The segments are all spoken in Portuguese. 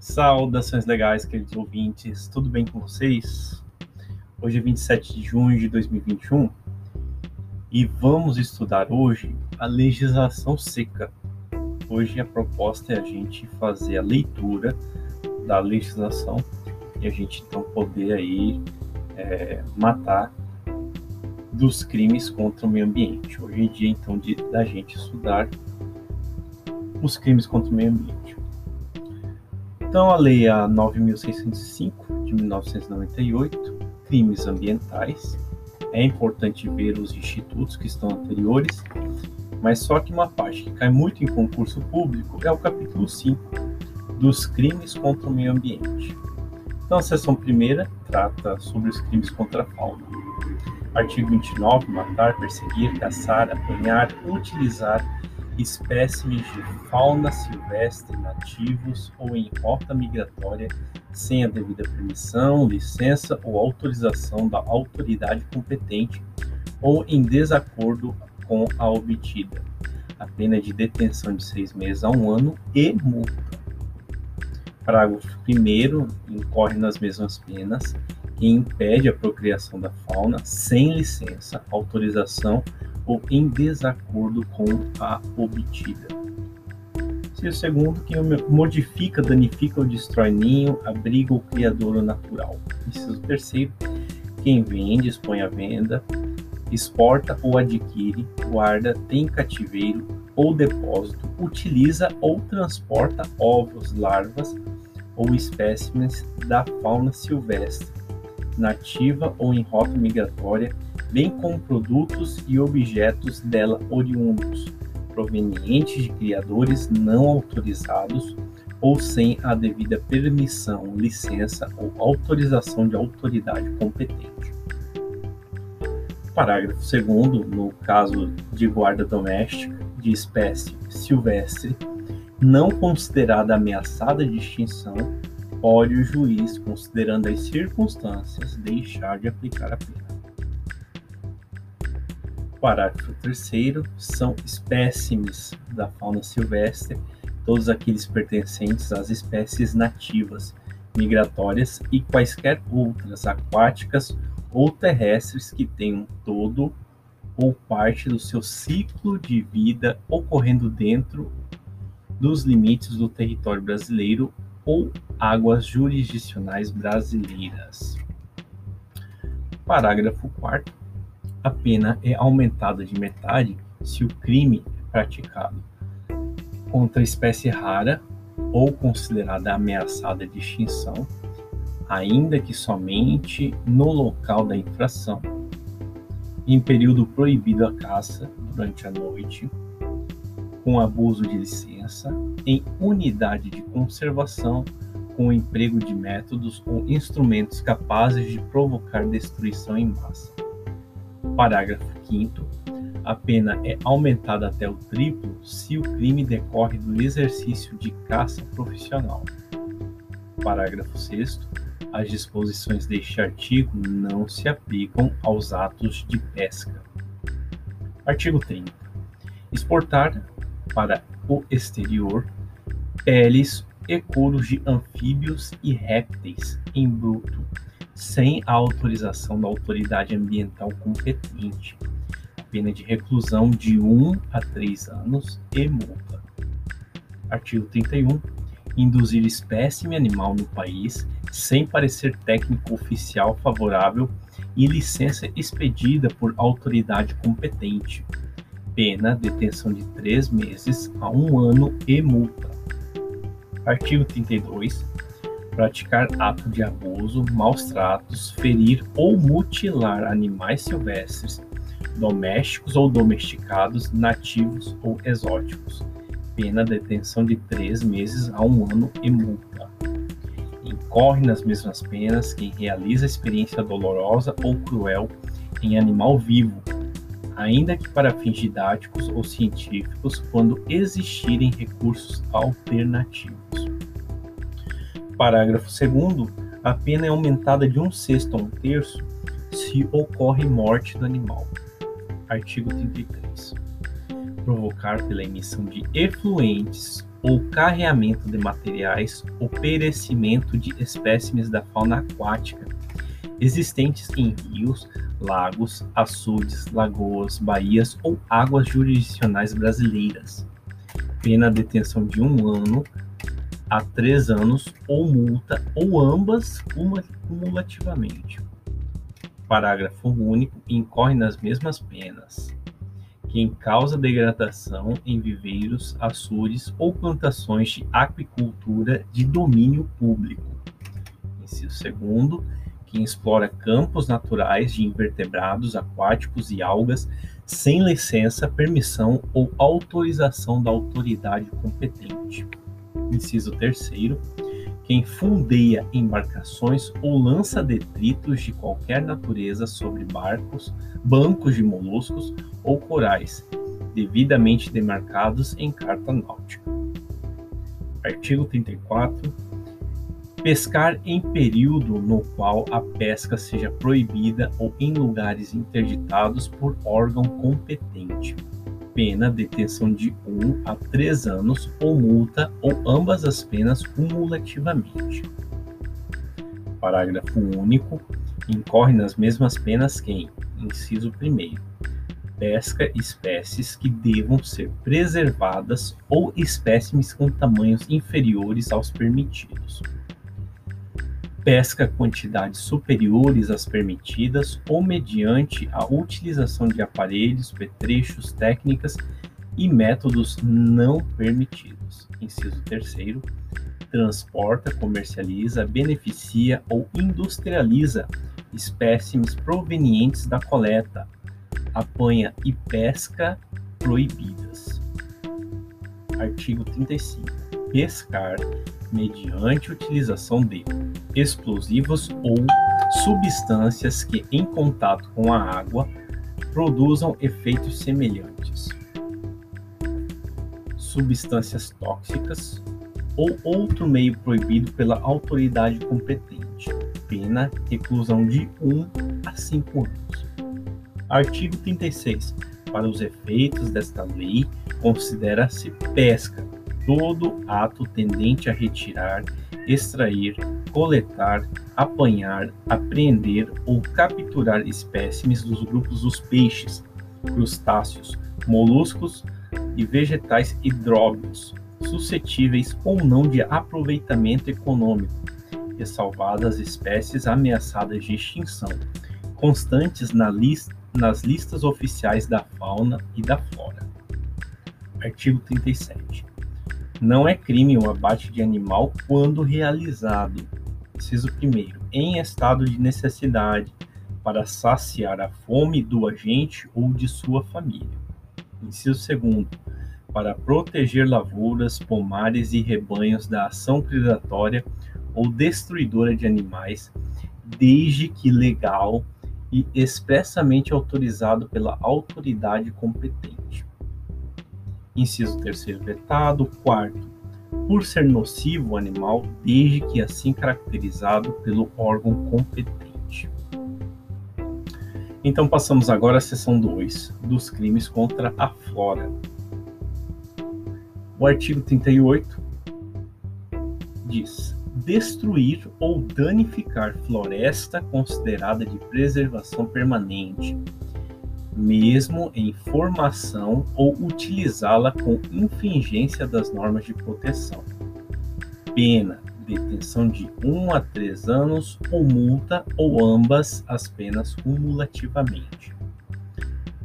Saudações legais, queridos ouvintes, tudo bem com vocês? Hoje é 27 de junho de 2021 e vamos estudar hoje a legislação seca. Hoje a proposta é a gente fazer a leitura da legislação e a gente então poder aí é, matar dos crimes contra o meio ambiente. Hoje é dia então de, da gente estudar os crimes contra o meio ambiente. Então, a Lei a 9.605 de 1998, crimes ambientais. É importante ver os institutos que estão anteriores, mas só que uma parte que cai muito em concurso público é o capítulo 5 dos crimes contra o meio ambiente. Então, a seção primeira trata sobre os crimes contra a fauna. Artigo 29, matar, perseguir, caçar, apanhar, utilizar espécimes de fauna silvestre nativos ou em rota migratória sem a devida permissão, licença ou autorização da autoridade competente ou em desacordo com a obtida. A pena é de detenção de seis meses a um ano e multa. Parágrafo 1 incorre nas mesmas penas e impede a procriação da fauna sem licença, autorização ou em desacordo com a obtida. Se o segundo, que modifica, danifica ou destrói ninho, abrigo ou criadouro natural. Inciso terceiro, quem vende, expõe à venda, exporta ou adquire, guarda, tem cativeiro ou depósito, utiliza ou transporta ovos, larvas ou espécimes da fauna silvestre, nativa ou em rota migratória, bem como produtos e objetos dela oriundos, provenientes de criadores não autorizados ou sem a devida permissão, licença ou autorização de autoridade competente. Parágrafo 2 no caso de guarda doméstica de espécie silvestre não considerada ameaçada de extinção, pode o juiz, considerando as circunstâncias, deixar de aplicar a pena. Parágrafo 3 são espécimes da fauna silvestre, todos aqueles pertencentes às espécies nativas, migratórias e quaisquer outras aquáticas ou terrestres que tenham todo ou parte do seu ciclo de vida ocorrendo dentro dos limites do território brasileiro ou águas jurisdicionais brasileiras. Parágrafo 4 a pena é aumentada de metade se o crime é praticado contra espécie rara ou considerada ameaçada de extinção, ainda que somente no local da infração, em período proibido a caça durante a noite, com abuso de licença, em unidade de conservação, com o emprego de métodos ou instrumentos capazes de provocar destruição em massa Parágrafo 5 a pena é aumentada até o triplo se o crime decorre do exercício de caça profissional. Parágrafo 6 as disposições deste artigo não se aplicam aos atos de pesca. Artigo 30. Exportar para o exterior peles e couros de anfíbios e répteis em bruto sem a autorização da autoridade ambiental competente. Pena de reclusão de 1 a 3 anos e multa. Artigo 31. Induzir espécime animal no país sem parecer técnico oficial favorável e licença expedida por autoridade competente. Pena detenção de três meses a um ano e multa. Artigo 32 praticar ato de abuso, maus tratos, ferir ou mutilar animais silvestres, domésticos ou domesticados, nativos ou exóticos. Pena detenção de três meses a um ano e multa. Incorre nas mesmas penas quem realiza experiência dolorosa ou cruel em animal vivo, ainda que para fins didáticos ou científicos, quando existirem recursos alternativos. Parágrafo 2 a pena é aumentada de um sexto a um terço se ocorre morte do animal. Artigo 33. provocar pela emissão de efluentes ou carreamento de materiais ou perecimento de espécimes da fauna aquática existentes em rios, lagos, açudes, lagoas, baías ou águas jurisdicionais brasileiras. Pena detenção de um ano a três anos ou multa, ou ambas cumulativamente. Parágrafo único. Incorre nas mesmas penas quem causa degradação em viveiros, açudes ou plantações de aquicultura de domínio público. Inciso segundo, quem explora campos naturais de invertebrados aquáticos e algas sem licença, permissão ou autorização da autoridade competente. Inciso terceiro, quem fundeia embarcações ou lança detritos de qualquer natureza sobre barcos, bancos de moluscos ou corais, devidamente demarcados em carta náutica. Artigo 34. Pescar em período no qual a pesca seja proibida ou em lugares interditados por órgão competente pena detenção de 1 a 3 anos ou multa ou ambas as penas cumulativamente. Parágrafo único. Incorre nas mesmas penas quem, inciso 1 pesca espécies que devam ser preservadas ou espécimes com tamanhos inferiores aos permitidos pesca quantidades superiores às permitidas ou mediante a utilização de aparelhos, petrechos, técnicas e métodos não permitidos. Inciso 3 transporta, comercializa, beneficia ou industrializa espécimes provenientes da coleta, apanha e pesca proibidas. Artigo 35. Pescar mediante utilização de explosivos ou substâncias que, em contato com a água, produzam efeitos semelhantes. Substâncias tóxicas ou outro meio proibido pela autoridade competente. Pena reclusão de 1 a 5 anos. Artigo 36. Para os efeitos desta lei, considera-se pesca todo ato tendente a retirar, extrair, coletar, apanhar, apreender ou capturar espécimes dos grupos dos peixes, crustáceos, moluscos e vegetais hidróbios, suscetíveis ou não de aproveitamento econômico, ressalvadas espécies ameaçadas de extinção, constantes na lista, nas listas oficiais da fauna e da flora. Artigo 37. Não é crime o abate de animal quando realizado, inciso primeiro, em estado de necessidade, para saciar a fome do agente ou de sua família. Inciso segundo, para proteger lavouras, pomares e rebanhos da ação predatória ou destruidora de animais, desde que legal e expressamente autorizado pela autoridade competente. Inciso terceiro vetado. Quarto, por ser nocivo o animal, desde que assim caracterizado pelo órgão competente. Então passamos agora à seção 2 dos crimes contra a flora. O artigo 38 diz: destruir ou danificar floresta considerada de preservação permanente, mesmo em formação ou utilizá-la com infringência das normas de proteção. Pena: detenção de 1 a 3 anos ou multa ou ambas as penas cumulativamente.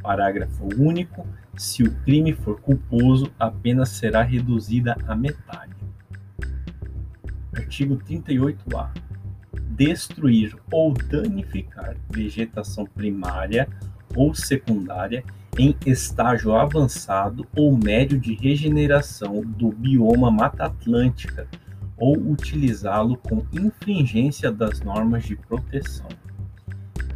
Parágrafo único. Se o crime for culposo, a pena será reduzida à metade. Artigo 38-A. Destruir ou danificar vegetação primária ou secundária em estágio avançado ou médio de regeneração do bioma Mata Atlântica ou utilizá-lo com infringência das normas de proteção.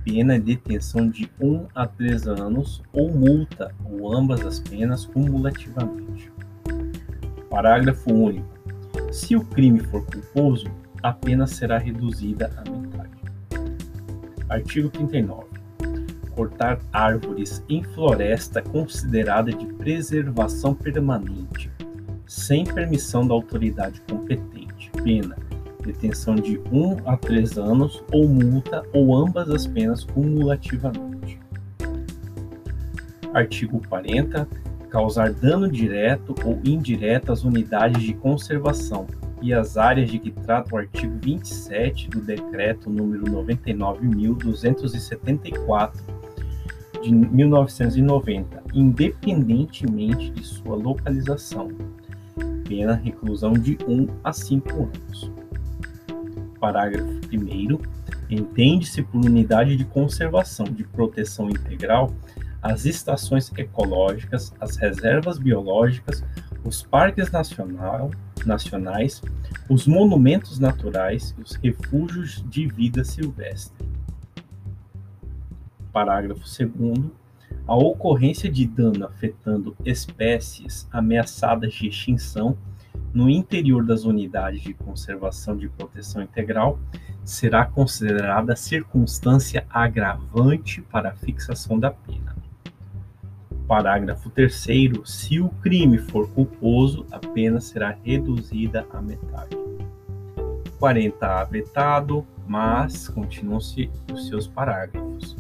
Pena de detenção de 1 a 3 anos ou multa, ou ambas as penas cumulativamente. Parágrafo único. Se o crime for culposo, a pena será reduzida à metade. Artigo 39 cortar árvores em floresta considerada de preservação permanente, sem permissão da autoridade competente. Pena: detenção de 1 a 3 anos ou multa ou ambas as penas cumulativamente. Artigo 40. Causar dano direto ou indireto às unidades de conservação e às áreas de que trata o artigo 27 do Decreto número 99.274 de 1990, independentemente de sua localização. Pena reclusão de 1 a 5 anos. Parágrafo 1. Entende-se por unidade de conservação de proteção integral as estações ecológicas, as reservas biológicas, os parques nacional, nacionais, os monumentos naturais e os refúgios de vida silvestre. Parágrafo 2. A ocorrência de dano afetando espécies ameaçadas de extinção no interior das unidades de conservação de proteção integral será considerada circunstância agravante para a fixação da pena. Parágrafo 3. Se o crime for culposo, a pena será reduzida à metade. 40A vetado, mas continuam-se os seus parágrafos.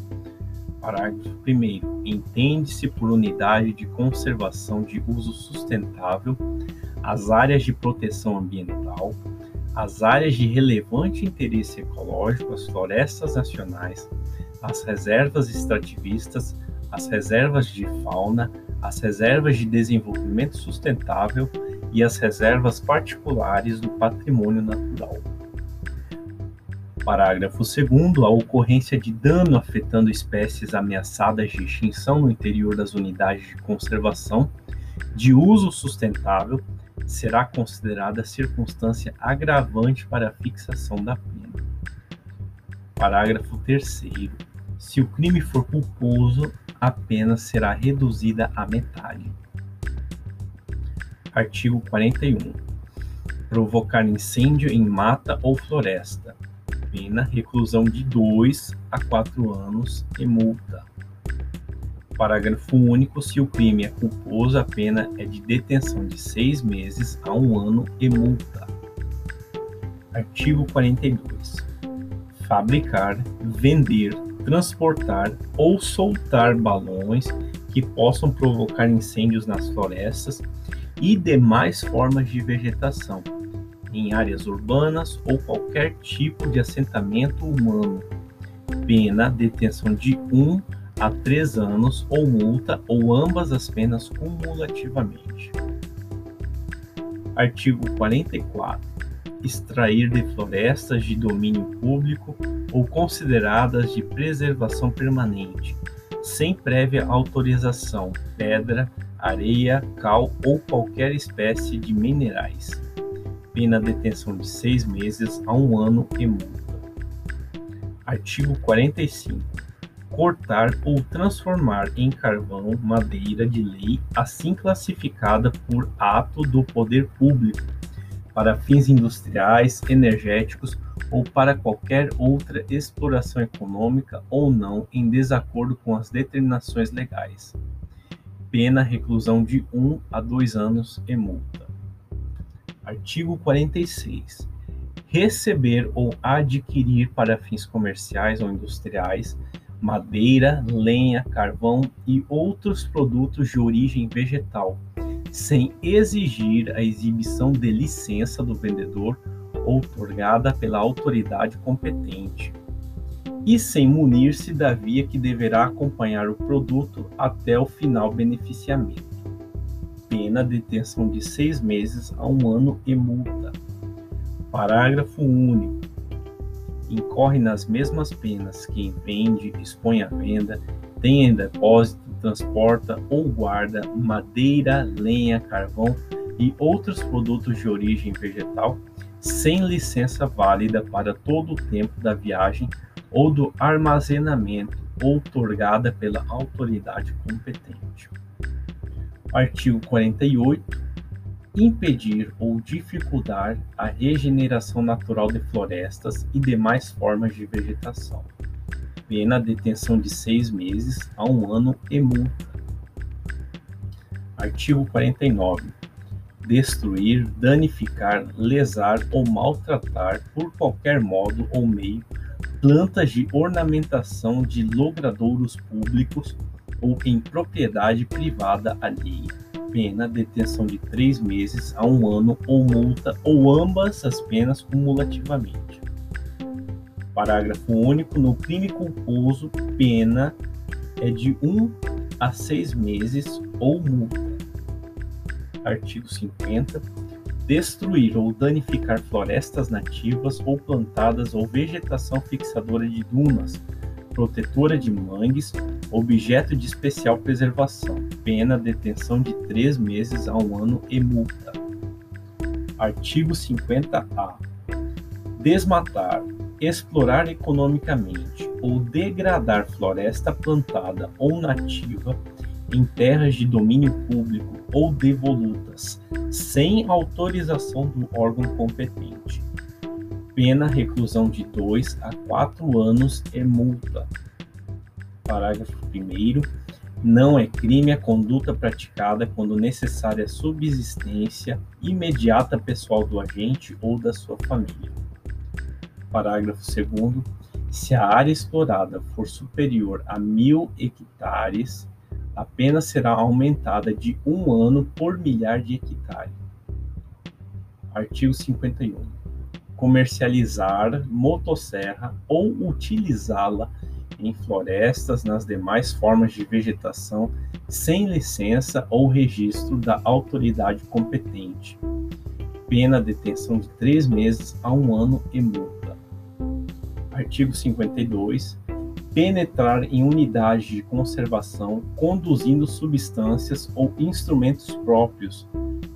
Parágrafo 1. Entende-se por unidade de conservação de uso sustentável as áreas de proteção ambiental, as áreas de relevante interesse ecológico, as florestas nacionais, as reservas extrativistas, as reservas de fauna, as reservas de desenvolvimento sustentável e as reservas particulares do patrimônio natural. Parágrafo 2. A ocorrência de dano afetando espécies ameaçadas de extinção no interior das unidades de conservação de uso sustentável será considerada circunstância agravante para a fixação da pena. Parágrafo 3. Se o crime for culposo, a pena será reduzida à metade. Artigo 41. Provocar incêndio em mata ou floresta. Pena reclusão de 2 a 4 anos e multa. Parágrafo único. Se o crime é culposo, a pena é de detenção de seis meses a um ano e multa. Artigo 42. Fabricar, vender, transportar ou soltar balões que possam provocar incêndios nas florestas e demais formas de vegetação, em áreas urbanas ou qualquer tipo de assentamento humano. Pena detenção de 1 um a 3 anos ou multa ou ambas as penas cumulativamente. Artigo 44 extrair de florestas de domínio público ou consideradas de preservação permanente, sem prévia autorização, pedra, areia, cal ou qualquer espécie de minerais. Pena detenção de seis meses a um ano e multa. Artigo 45. Cortar ou transformar em carvão madeira de lei, assim classificada por ato do poder público, para fins industriais, energéticos ou para qualquer outra exploração econômica ou não em desacordo com as determinações legais. Pena reclusão de 1 um a 2 anos e multa. Artigo 46. Receber ou adquirir para fins comerciais ou industriais madeira, lenha, carvão e outros produtos de origem vegetal sem exigir a exibição de licença do vendedor outorgada pela autoridade competente, e sem munir-se da via que deverá acompanhar o produto até o final beneficiamento. Pena detenção de seis meses a um ano e multa. Parágrafo único. Incorre nas mesmas penas quem vende, expõe à venda, tem em depósito transporta ou guarda madeira, lenha, carvão e outros produtos de origem vegetal sem licença válida para todo o tempo da viagem ou do armazenamento outorgada pela autoridade competente. Artigo 48. Impedir ou dificultar a regeneração natural de florestas e demais formas de vegetação. pena detenção de seis meses a um ano e multa. Artigo 49. Destruir, danificar, lesar ou maltratar por qualquer modo ou meio plantas de ornamentação de logradouros públicos ou em propriedade privada alheia. Pena detenção de três meses a um ano ou multa ou ambas as penas cumulativamente. Parágrafo único. No crime culposo, pena é de um a seis meses ou multa. Artigo 50 destruir ou danificar florestas nativas ou plantadas ou vegetação fixadora de dunas, protetora de mangues, objeto de especial preservação, pena detenção de três meses a um ano e multa. Artigo 50-A. Desmatar, explorar economicamente ou degradar floresta plantada ou nativa em terras de domínio público ou devolutas, sem autorização do órgão competente. Pena reclusão de 2 a 4 anos e multa. Parágrafo 1. Não é crime a conduta praticada quando necessária a subsistência imediata pessoal do agente ou da sua família. Parágrafo 2. Se a área explorada for superior a mil hectares, a pena será aumentada de um ano por milhar de hectare. Artigo 51. Comercializar motosserra ou utilizá-la em florestas nas demais formas de vegetação sem licença ou registro da autoridade competente. Pena detenção de três meses a um ano e multa. Artigo 52 penetrar em unidades de conservação conduzindo substâncias ou instrumentos próprios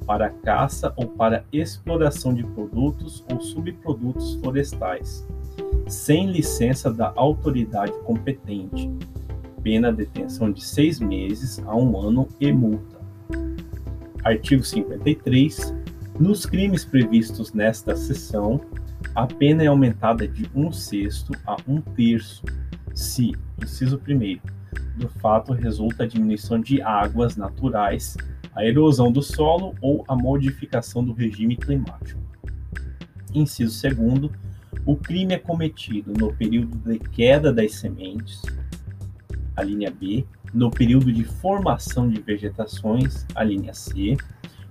para caça ou para exploração de produtos ou subprodutos florestais, sem licença da autoridade competente, pena detenção de seis meses a um ano e multa. Artigo 53. Nos crimes previstos nesta seção, a pena é aumentada de um sexto a um terço se, inciso primeiro, do fato resulta a diminuição de águas naturais, a erosão do solo ou a modificação do regime climático. Inciso segundo, o crime é cometido no período de queda das sementes, a linha B, no período de formação de vegetações, a linha C,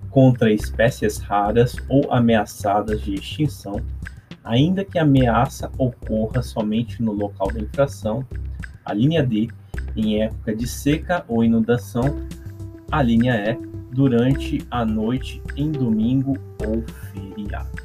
contra espécies raras ou ameaçadas de extinção, ainda que a ameaça ocorra somente no local da infração, a linha D, em época de seca ou inundação, a linha E, durante a noite em domingo ou feriado.